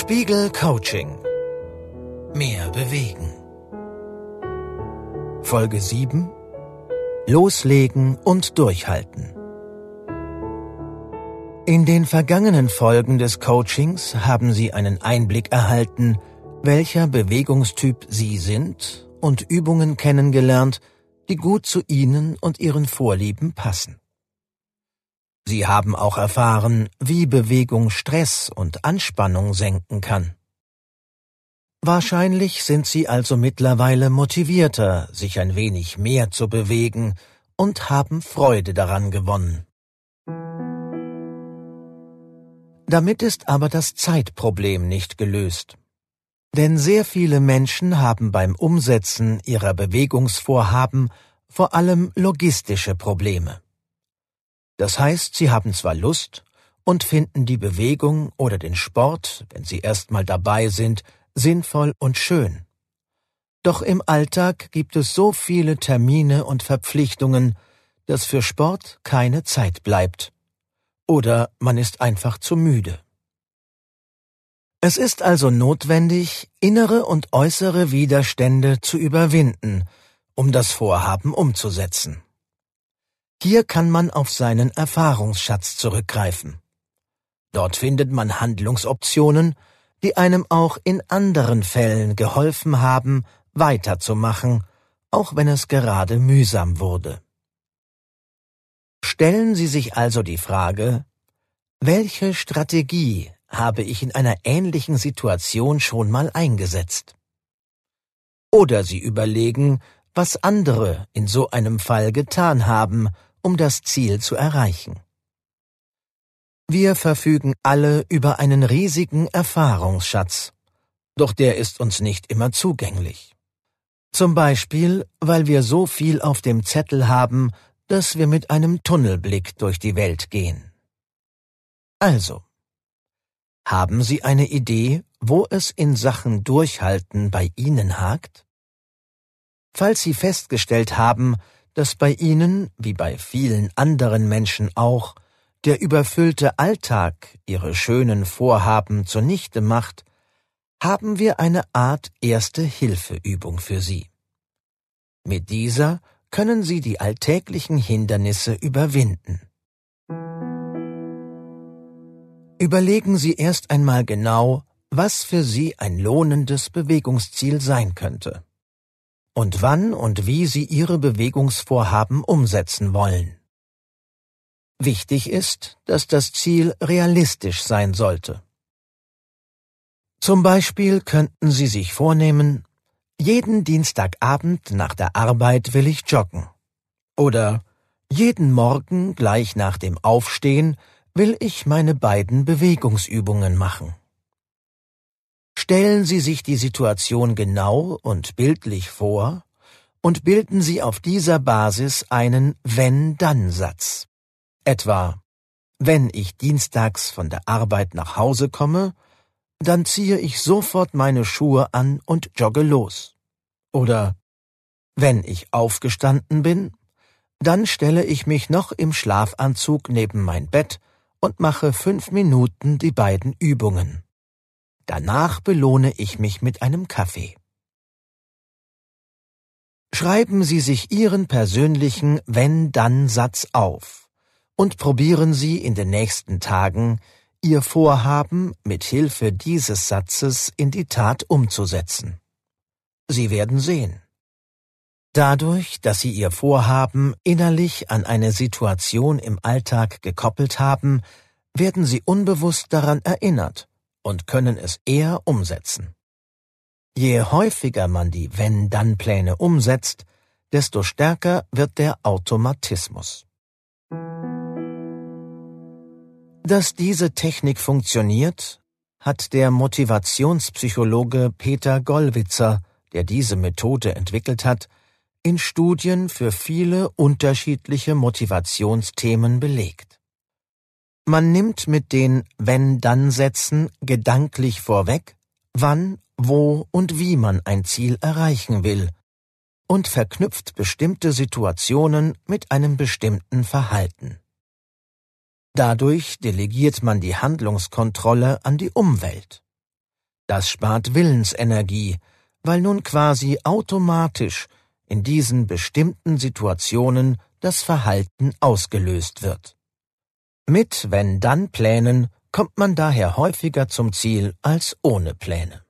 Spiegel Coaching. Mehr bewegen. Folge 7. Loslegen und durchhalten. In den vergangenen Folgen des Coachings haben Sie einen Einblick erhalten, welcher Bewegungstyp Sie sind und Übungen kennengelernt, die gut zu Ihnen und Ihren Vorlieben passen. Sie haben auch erfahren, wie Bewegung Stress und Anspannung senken kann. Wahrscheinlich sind Sie also mittlerweile motivierter, sich ein wenig mehr zu bewegen und haben Freude daran gewonnen. Damit ist aber das Zeitproblem nicht gelöst. Denn sehr viele Menschen haben beim Umsetzen ihrer Bewegungsvorhaben vor allem logistische Probleme. Das heißt, sie haben zwar Lust und finden die Bewegung oder den Sport, wenn sie erstmal dabei sind, sinnvoll und schön. Doch im Alltag gibt es so viele Termine und Verpflichtungen, dass für Sport keine Zeit bleibt. Oder man ist einfach zu müde. Es ist also notwendig, innere und äußere Widerstände zu überwinden, um das Vorhaben umzusetzen. Hier kann man auf seinen Erfahrungsschatz zurückgreifen. Dort findet man Handlungsoptionen, die einem auch in anderen Fällen geholfen haben, weiterzumachen, auch wenn es gerade mühsam wurde. Stellen Sie sich also die Frage, welche Strategie habe ich in einer ähnlichen Situation schon mal eingesetzt? Oder Sie überlegen, was andere in so einem Fall getan haben, um das Ziel zu erreichen. Wir verfügen alle über einen riesigen Erfahrungsschatz, doch der ist uns nicht immer zugänglich. Zum Beispiel, weil wir so viel auf dem Zettel haben, dass wir mit einem Tunnelblick durch die Welt gehen. Also, haben Sie eine Idee, wo es in Sachen Durchhalten bei Ihnen hakt? Falls Sie festgestellt haben, dass bei Ihnen, wie bei vielen anderen Menschen auch, der überfüllte Alltag Ihre schönen Vorhaben zunichte macht, haben wir eine Art erste Hilfeübung für Sie. Mit dieser können Sie die alltäglichen Hindernisse überwinden. Überlegen Sie erst einmal genau, was für Sie ein lohnendes Bewegungsziel sein könnte und wann und wie Sie Ihre Bewegungsvorhaben umsetzen wollen. Wichtig ist, dass das Ziel realistisch sein sollte. Zum Beispiel könnten Sie sich vornehmen, jeden Dienstagabend nach der Arbeit will ich joggen. Oder jeden Morgen gleich nach dem Aufstehen will ich meine beiden Bewegungsübungen machen. Stellen Sie sich die Situation genau und bildlich vor und bilden Sie auf dieser Basis einen Wenn-Dann-Satz. Etwa, wenn ich dienstags von der Arbeit nach Hause komme, dann ziehe ich sofort meine Schuhe an und jogge los. Oder wenn ich aufgestanden bin, dann stelle ich mich noch im Schlafanzug neben mein Bett und mache fünf Minuten die beiden Übungen. Danach belohne ich mich mit einem Kaffee. Schreiben Sie sich Ihren persönlichen Wenn-Dann-Satz auf und probieren Sie in den nächsten Tagen, Ihr Vorhaben mit Hilfe dieses Satzes in die Tat umzusetzen. Sie werden sehen. Dadurch, dass Sie Ihr Vorhaben innerlich an eine Situation im Alltag gekoppelt haben, werden Sie unbewusst daran erinnert und können es eher umsetzen. Je häufiger man die Wenn-Dann-Pläne umsetzt, desto stärker wird der Automatismus. Dass diese Technik funktioniert, hat der Motivationspsychologe Peter Gollwitzer, der diese Methode entwickelt hat, in Studien für viele unterschiedliche Motivationsthemen belegt. Man nimmt mit den Wenn-Dann-Sätzen gedanklich vorweg, wann, wo und wie man ein Ziel erreichen will und verknüpft bestimmte Situationen mit einem bestimmten Verhalten. Dadurch delegiert man die Handlungskontrolle an die Umwelt. Das spart Willensenergie, weil nun quasi automatisch in diesen bestimmten Situationen das Verhalten ausgelöst wird. Mit Wenn-Dann-Plänen kommt man daher häufiger zum Ziel als ohne Pläne.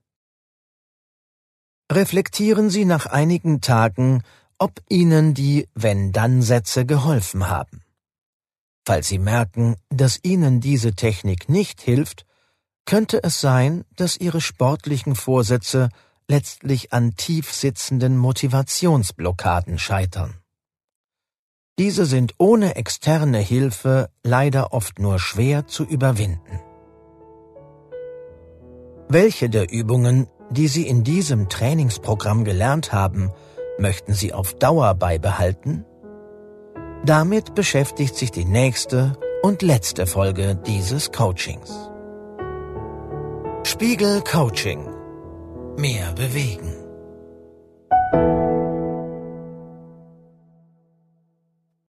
Reflektieren Sie nach einigen Tagen, ob Ihnen die Wenn-Dann-Sätze geholfen haben. Falls Sie merken, dass Ihnen diese Technik nicht hilft, könnte es sein, dass Ihre sportlichen Vorsätze letztlich an tief sitzenden Motivationsblockaden scheitern. Diese sind ohne externe Hilfe leider oft nur schwer zu überwinden. Welche der Übungen, die Sie in diesem Trainingsprogramm gelernt haben, möchten Sie auf Dauer beibehalten? Damit beschäftigt sich die nächste und letzte Folge dieses Coachings. Spiegel Coaching. Mehr bewegen.